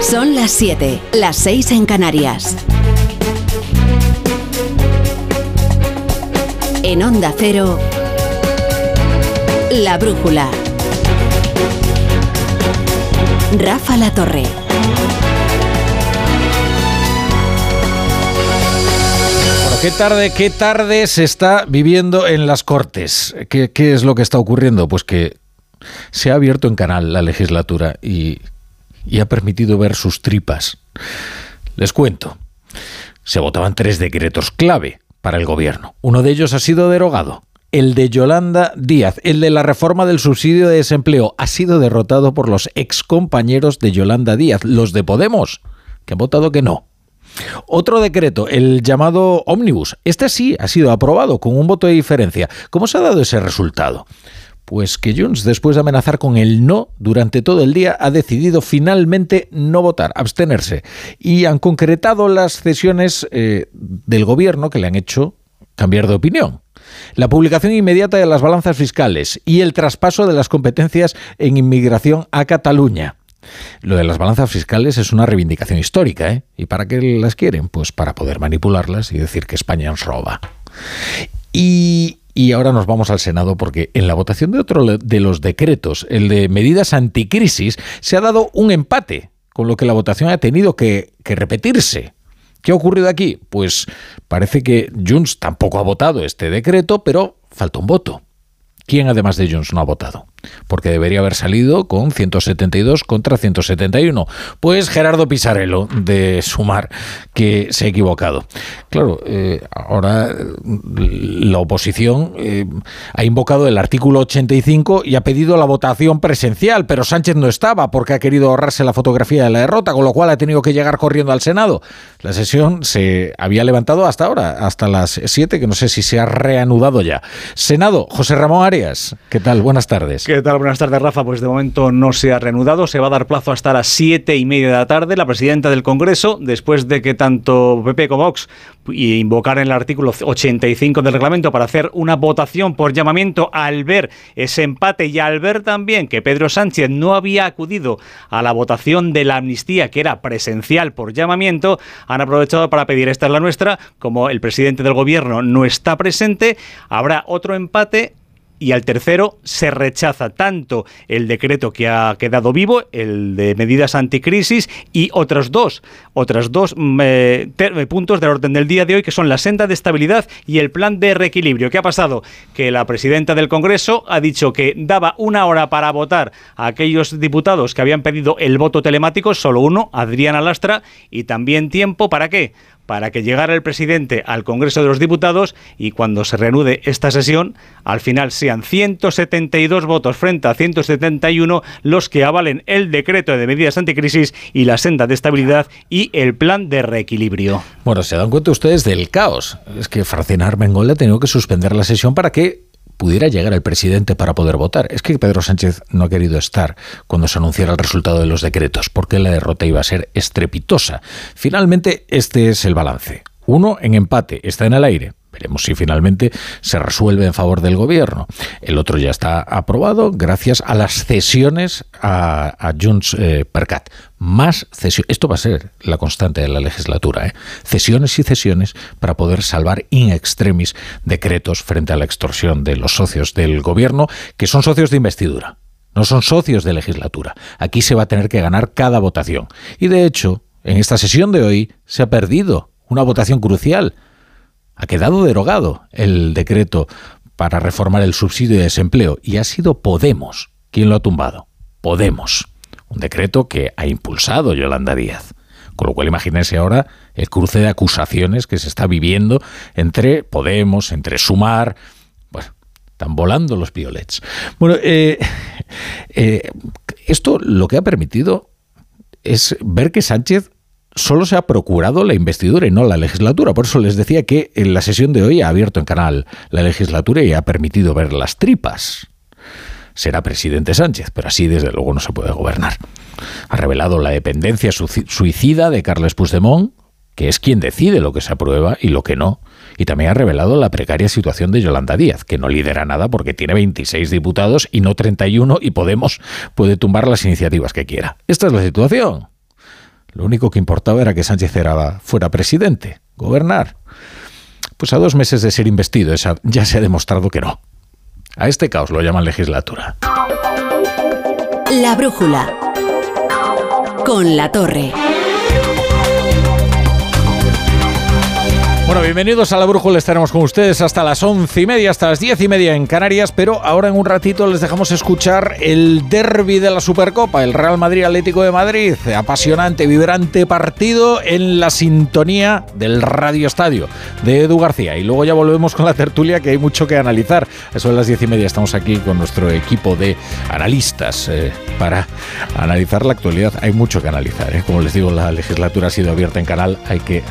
Son las 7, las 6 en Canarias. En Onda Cero, La Brújula. Rafa La Torre. Qué tarde, qué tarde se está viviendo en las Cortes. ¿Qué, ¿Qué, es lo que está ocurriendo? Pues que se ha abierto en canal la legislatura y, y ha permitido ver sus tripas. Les cuento. Se votaban tres decretos clave para el gobierno. Uno de ellos ha sido derogado. El de Yolanda Díaz, el de la reforma del subsidio de desempleo, ha sido derrotado por los excompañeros de Yolanda Díaz, los de Podemos, que han votado que no. Otro decreto, el llamado ómnibus. Este sí ha sido aprobado con un voto de diferencia. ¿Cómo se ha dado ese resultado? Pues que Junts, después de amenazar con el no durante todo el día, ha decidido finalmente no votar, abstenerse. Y han concretado las cesiones eh, del gobierno que le han hecho cambiar de opinión. La publicación inmediata de las balanzas fiscales y el traspaso de las competencias en inmigración a Cataluña. Lo de las balanzas fiscales es una reivindicación histórica, ¿eh? ¿Y para qué las quieren? Pues para poder manipularlas y decir que España nos roba. Y, y ahora nos vamos al Senado porque en la votación de otro de los decretos, el de medidas anticrisis, se ha dado un empate, con lo que la votación ha tenido que, repetirse. ¿Qué ha ocurrido aquí? Pues parece que Junts tampoco ha votado este decreto, pero falta un voto. ¿Quién además de Junts no ha votado? Porque debería haber salido con 172 contra 171. Pues Gerardo Pisarello de Sumar, que se ha equivocado. Claro, eh, ahora la oposición eh, ha invocado el artículo 85 y ha pedido la votación presencial, pero Sánchez no estaba porque ha querido ahorrarse la fotografía de la derrota, con lo cual ha tenido que llegar corriendo al Senado. La sesión se había levantado hasta ahora, hasta las 7, que no sé si se ha reanudado ya. Senado, José Ramón Arias, ¿qué tal? Buenas tardes. ¿Qué Buenas tardes, Rafa. Pues de momento no se ha reanudado. Se va a dar plazo hasta las siete y media de la tarde. La presidenta del Congreso, después de que tanto PP como Vox invocaran el artículo 85 del reglamento para hacer una votación por llamamiento al ver ese empate y al ver también que Pedro Sánchez no había acudido a la votación de la amnistía, que era presencial por llamamiento, han aprovechado para pedir esta es la nuestra. Como el presidente del gobierno no está presente, habrá otro empate y al tercero se rechaza tanto el decreto que ha quedado vivo, el de medidas anticrisis, y otros dos, otros dos mm, eh, eh, puntos del orden del día de hoy, que son la senda de estabilidad y el plan de reequilibrio. ¿Qué ha pasado? Que la presidenta del Congreso ha dicho que daba una hora para votar a aquellos diputados que habían pedido el voto telemático, solo uno, Adriana Lastra, y también tiempo para qué? Para que llegara el presidente al Congreso de los Diputados y cuando se reanude esta sesión, al final sean 172 votos frente a 171 los que avalen el decreto de medidas anticrisis y la senda de estabilidad y el plan de reequilibrio. Bueno, se dan cuenta ustedes del caos. Es que Francina Armengol ha tenido que suspender la sesión para que pudiera llegar el presidente para poder votar. Es que Pedro Sánchez no ha querido estar cuando se anunciara el resultado de los decretos, porque la derrota iba a ser estrepitosa. Finalmente, este es el balance. Uno en empate, está en el aire. Veremos si finalmente se resuelve en favor del gobierno. El otro ya está aprobado gracias a las cesiones a, a Junts eh, Percat. Más cesiones. Esto va a ser la constante de la legislatura. ¿eh? Cesiones y cesiones para poder salvar in extremis decretos frente a la extorsión de los socios del gobierno, que son socios de investidura. No son socios de legislatura. Aquí se va a tener que ganar cada votación. Y de hecho, en esta sesión de hoy se ha perdido una votación crucial ha quedado derogado el decreto para reformar el subsidio de desempleo y ha sido Podemos quien lo ha tumbado. Podemos. Un decreto que ha impulsado Yolanda Díaz. Con lo cual imagínense ahora el cruce de acusaciones que se está viviendo entre Podemos, entre Sumar. Bueno, están volando los violets. Bueno, eh, eh, esto lo que ha permitido es ver que Sánchez solo se ha procurado la investidura y no la legislatura. Por eso les decía que en la sesión de hoy ha abierto en canal la legislatura y ha permitido ver las tripas. Será presidente Sánchez, pero así desde luego no se puede gobernar. Ha revelado la dependencia suicida de Carles Puigdemont, que es quien decide lo que se aprueba y lo que no. Y también ha revelado la precaria situación de Yolanda Díaz, que no lidera nada porque tiene 26 diputados y no 31 y Podemos puede tumbar las iniciativas que quiera. Esta es la situación. Lo único que importaba era que Sánchez era, fuera presidente, gobernar. Pues a dos meses de ser investido ya se ha demostrado que no. A este caos lo llaman legislatura. La brújula. Con la torre. Bueno, bienvenidos a la Brújula. Estaremos con ustedes hasta las once y media, hasta las diez y media en Canarias. Pero ahora en un ratito les dejamos escuchar el derby de la Supercopa, el Real Madrid Atlético de Madrid. Apasionante, vibrante partido en la sintonía del Radio Estadio de Edu García. Y luego ya volvemos con la tertulia, que hay mucho que analizar. Eso de las diez y media estamos aquí con nuestro equipo de analistas eh, para analizar la actualidad. Hay mucho que analizar. Eh. Como les digo, la legislatura ha sido abierta en canal. Hay que,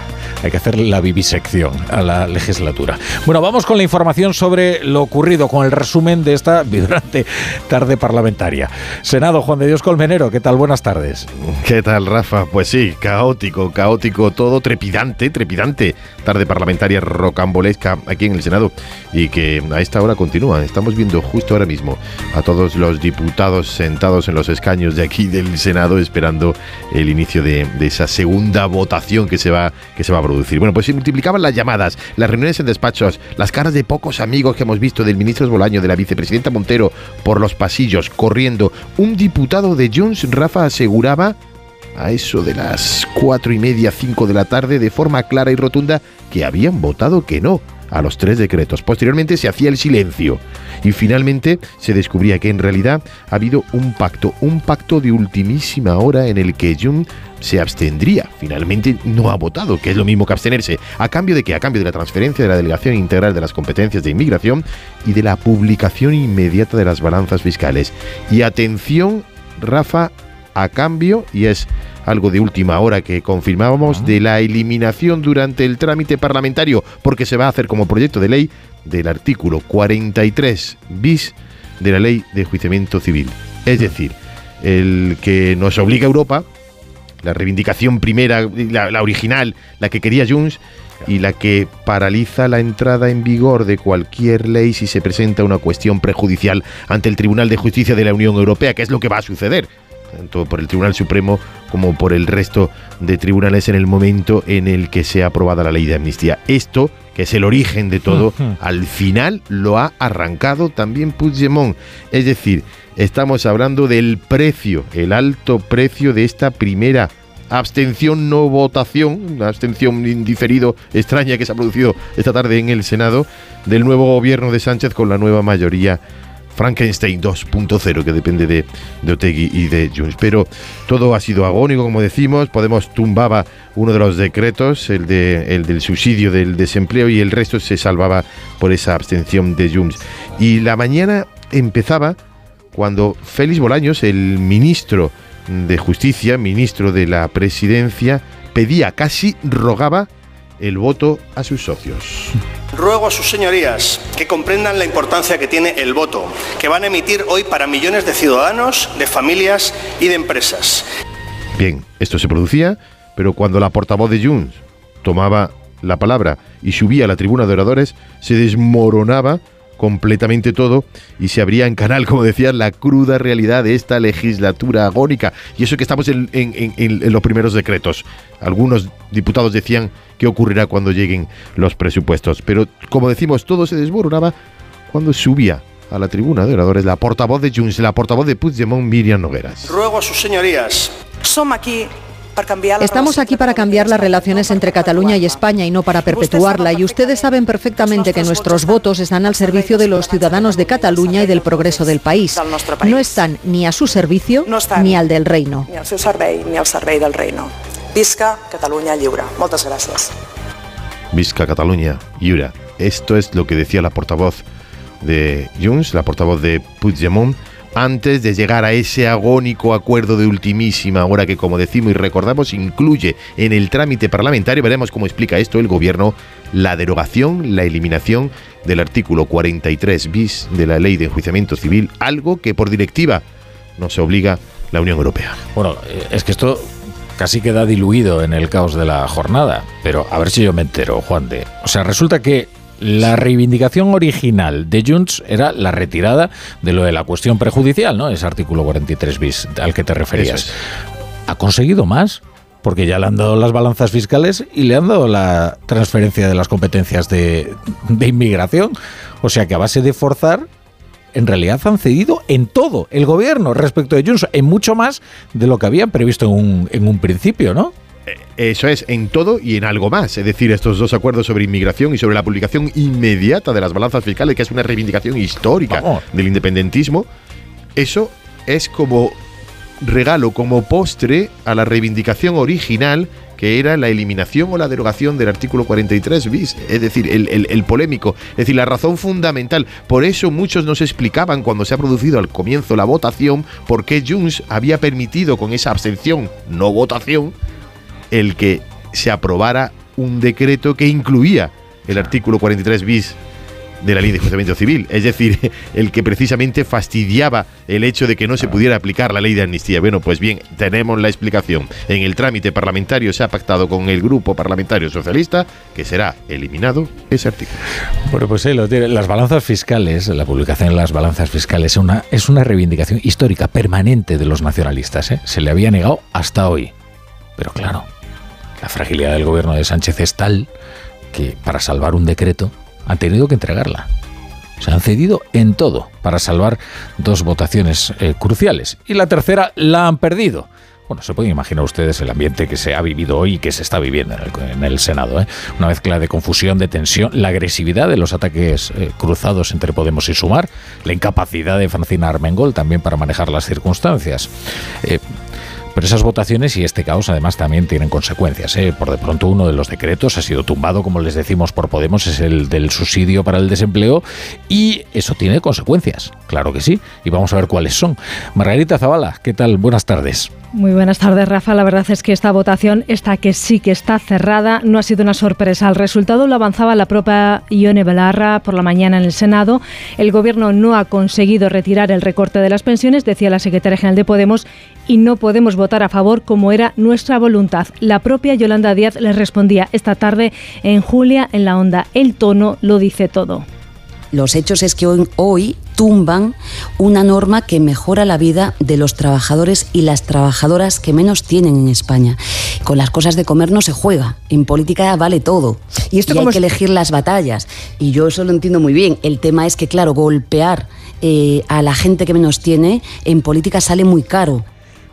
hay que hacer la vivisección a la legislatura. Bueno, vamos con la información sobre lo ocurrido, con el resumen de esta vibrante tarde parlamentaria. Senado, Juan de Dios Colmenero, ¿qué tal? Buenas tardes. ¿Qué tal, Rafa? Pues sí, caótico, caótico, todo trepidante, trepidante. Tarde parlamentaria rocambolesca aquí en el Senado y que a esta hora continúa. Estamos viendo justo ahora mismo a todos los diputados sentados en los escaños de aquí del Senado esperando el inicio de, esa segunda votación que se va que se va a producir. Bueno, pues se las llamadas, las reuniones en despachos, las caras de pocos amigos que hemos visto del ministro Bolaño, de la vicepresidenta Montero, por los pasillos, corriendo. Un diputado de Junts, Rafa, aseguraba a eso de las cuatro y media, cinco de la tarde, de forma clara y rotunda, que habían votado que no a los tres decretos. Posteriormente se hacía el silencio y finalmente se descubría que en realidad ha habido un pacto, un pacto de ultimísima hora en el que Jung se abstendría. Finalmente no ha votado, que es lo mismo que abstenerse. ¿A cambio de qué? A cambio de la transferencia de la delegación integral de las competencias de inmigración y de la publicación inmediata de las balanzas fiscales. Y atención, Rafa, a cambio, y es algo de última hora que confirmábamos, de la eliminación durante el trámite parlamentario, porque se va a hacer como proyecto de ley del artículo 43 bis de la ley de juiciamiento civil. Es decir, el que nos obliga a Europa, la reivindicación primera, la, la original, la que quería Junts, y la que paraliza la entrada en vigor de cualquier ley si se presenta una cuestión prejudicial ante el Tribunal de Justicia de la Unión Europea, que es lo que va a suceder tanto por el Tribunal Supremo como por el resto de tribunales en el momento en el que sea aprobada la ley de amnistía. Esto, que es el origen de todo, al final lo ha arrancado también Puigdemont. Es decir, estamos hablando del precio, el alto precio de esta primera abstención no votación, una abstención indiferido extraña que se ha producido esta tarde en el Senado del nuevo gobierno de Sánchez con la nueva mayoría Frankenstein 2.0, que depende de, de, y de Junts. Pero todo ha sido agónico, como decimos. Podemos tumbaba uno de los decretos, el, de, el del subsidio del desempleo, y el resto se salvaba por esa abstención de Junts. Y la mañana empezaba cuando Félix Bolaños, el ministro de Justicia, ministro de la Presidencia, pedía, casi rogaba el voto a sus socios. Ruego a sus señorías que comprendan la importancia que tiene el voto que van a emitir hoy para millones de ciudadanos, de familias y de empresas. Bien, esto se producía, pero cuando la portavoz de Junts tomaba la palabra y subía a la tribuna de oradores, se desmoronaba completamente todo y se abría en canal, como decía, la cruda realidad de esta legislatura agónica. Y eso que estamos en, los primeros decretos. Algunos diputados decían qué ocurrirá cuando lleguen los presupuestos. Pero como decimos, todo se desmoronaba cuando subía a la tribuna de oradores la portavoz de Junts, la portavoz de Puigdemont, Miriam Nogueras. Ruego a sus señorías. Somos aquí Estamos aquí para cambiar las relaciones entre Cataluña y España y no para perpetuarla. Y ustedes saben perfectamente que nuestros votos están al servicio de los ciudadanos de Cataluña y del progreso del país. No están ni a su servicio ni al del reino. Ni al seu servei ni al servei del reino. Visca Cataluña lliure. Moltes gràcies. Visca Cataluña lliure. Esto es lo que decía la portavoz de Junts, la portavoz de Puigdemont antes de llegar a ese agónico acuerdo de ultimísima hora que, como decimos y recordamos, incluye en el trámite parlamentario, veremos cómo explica esto el gobierno, la derogación, la eliminación del artículo 43 bis de la ley de enjuiciamiento civil, algo que por directiva nos obliga la Unión Europea. Bueno, eh, es que esto casi queda diluido en el caos de la jornada, pero a ver si yo me entero, Juan de. O sea, resulta que la reivindicación original de Junts era la retirada de lo de la cuestión prejudicial, ¿no? Ese artículo 43 bis al que te referías. ¿Ha conseguido más? porque ya le han dado las balanzas fiscales y le han dado la transferencia de las competencias de, de inmigración. O sea que a base de forzar, en realidad han cedido en todo el gobierno respecto de Junts, en mucho más de lo que habían previsto en un, en un principio, ¿no? Eh, eso es, en todo y en algo más. Es decir, estos dos acuerdos sobre inmigración y sobre la publicación inmediata de las balanzas fiscales, que es una reivindicación histórica del independentismo, eso es como regalo, como postre a la reivindicación original que era la eliminación o la derogación del artículo 43 bis, es decir, el, polémico, es decir, la razón fundamental. Por eso muchos nos explicaban cuando se ha producido al comienzo la votación por qué Junts había permitido con esa abstención, no votación, el que se aprobara un decreto que incluía el artículo 43 bis de la ley de juzgamiento civil, es decir, el que precisamente fastidiaba el hecho de que no se pudiera aplicar la ley de amnistía. Bueno, pues bien, tenemos la explicación. En el trámite parlamentario se ha pactado con el grupo parlamentario socialista que será eliminado ese artículo. Bueno, pues ahí lo tiene. Las balanzas fiscales, la publicación de las balanzas fiscales es una, es una reivindicación histórica permanente de los nacionalistas. ¿eh? Se le había negado hasta hoy. Pero claro, la fragilidad del gobierno de Sánchez es tal que para salvar un decreto han tenido que entregarla. Se han cedido en todo para salvar dos votaciones eh, cruciales. Y la tercera la han perdido. Bueno, se pueden imaginar ustedes el ambiente que se ha vivido hoy y que se está viviendo en el, Senado. ¿eh? Una mezcla de confusión, de tensión, la agresividad de los ataques eh, cruzados entre Podemos y Sumar, la incapacidad de Francina Armengol también para manejar las circunstancias. Pero esas votaciones y este caos además también tienen consecuencias. ¿eh? Por de pronto uno de los decretos ha sido tumbado, como les decimos por Podemos, es el del subsidio para el desempleo y eso tiene consecuencias, claro que sí, y vamos a ver cuáles son. Margarita Zavala, ¿qué tal? Buenas tardes. Muy buenas tardes, Rafa. La verdad es que esta votación, esta que sí que está cerrada, no ha sido una sorpresa. El resultado lo avanzaba la propia Ione Belarra por la mañana en el Senado. El Gobierno no ha conseguido retirar el recorte de las pensiones, decía la secretaria general de Podemos, y no podemos votar a favor como era nuestra voluntad. La propia Yolanda Díaz les respondía esta tarde en Julia en la Onda. El tono lo dice todo. Los hechos es que hoy, tumban una norma que mejora la vida de los trabajadores y las trabajadoras que menos tienen en España. Con las cosas de comer no se juega. En política vale todo. Y, esto hay que elegir las batallas. Y yo eso lo entiendo muy bien. El tema es que, claro, golpear eh, a la gente que menos tiene en política sale muy caro.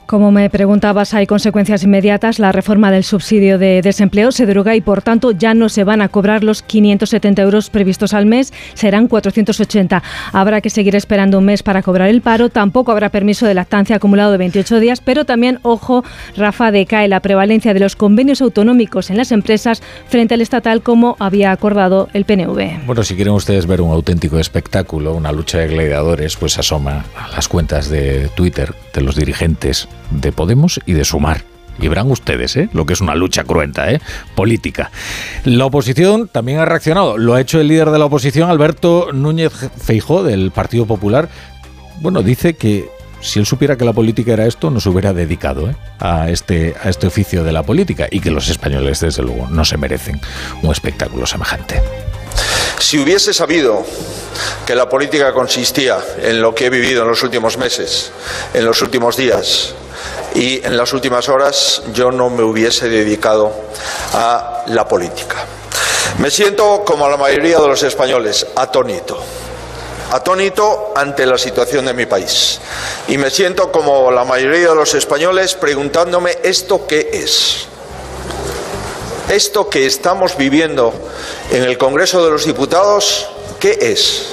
Como me preguntabas, hay consecuencias inmediatas. La reforma del subsidio de desempleo se deroga y, por tanto, ya no se van a cobrar los 570 euros previstos al mes, serán 480. Habrá que seguir esperando un mes para cobrar el paro. Tampoco habrá permiso de lactancia acumulado de 28 días, pero también, ojo, Rafa, decae la prevalencia de los convenios autonómicos en las empresas frente al estatal, como había acordado el PNV. Bueno, si quieren ustedes ver un auténtico espectáculo, una lucha de gladiadores, pues asoma a las cuentas de Twitter de los dirigentes de Podemos y de Sumar. Y verán ustedes, ¿eh? lo que es una lucha cruenta, ¿eh? política. La oposición también ha reaccionado. Lo ha hecho el líder de la oposición, Alberto Núñez Feijó, del Partido Popular. Bueno, dice que si él supiera que la política era esto, no se hubiera dedicado ¿eh? a, este, a este oficio de la política y que los españoles, desde luego, no se merecen un espectáculo semejante. Si hubiese sabido que la política consistía en lo que he vivido en los últimos meses, en los últimos días, y en las últimas horas yo no me hubiese dedicado a la política. Me siento, como la mayoría de los españoles, atónito. Atónito ante la situación de mi país. Y me siento, como la mayoría de los españoles, preguntándome esto qué es. Esto que estamos viviendo en el Congreso de los Diputados, ¿qué es?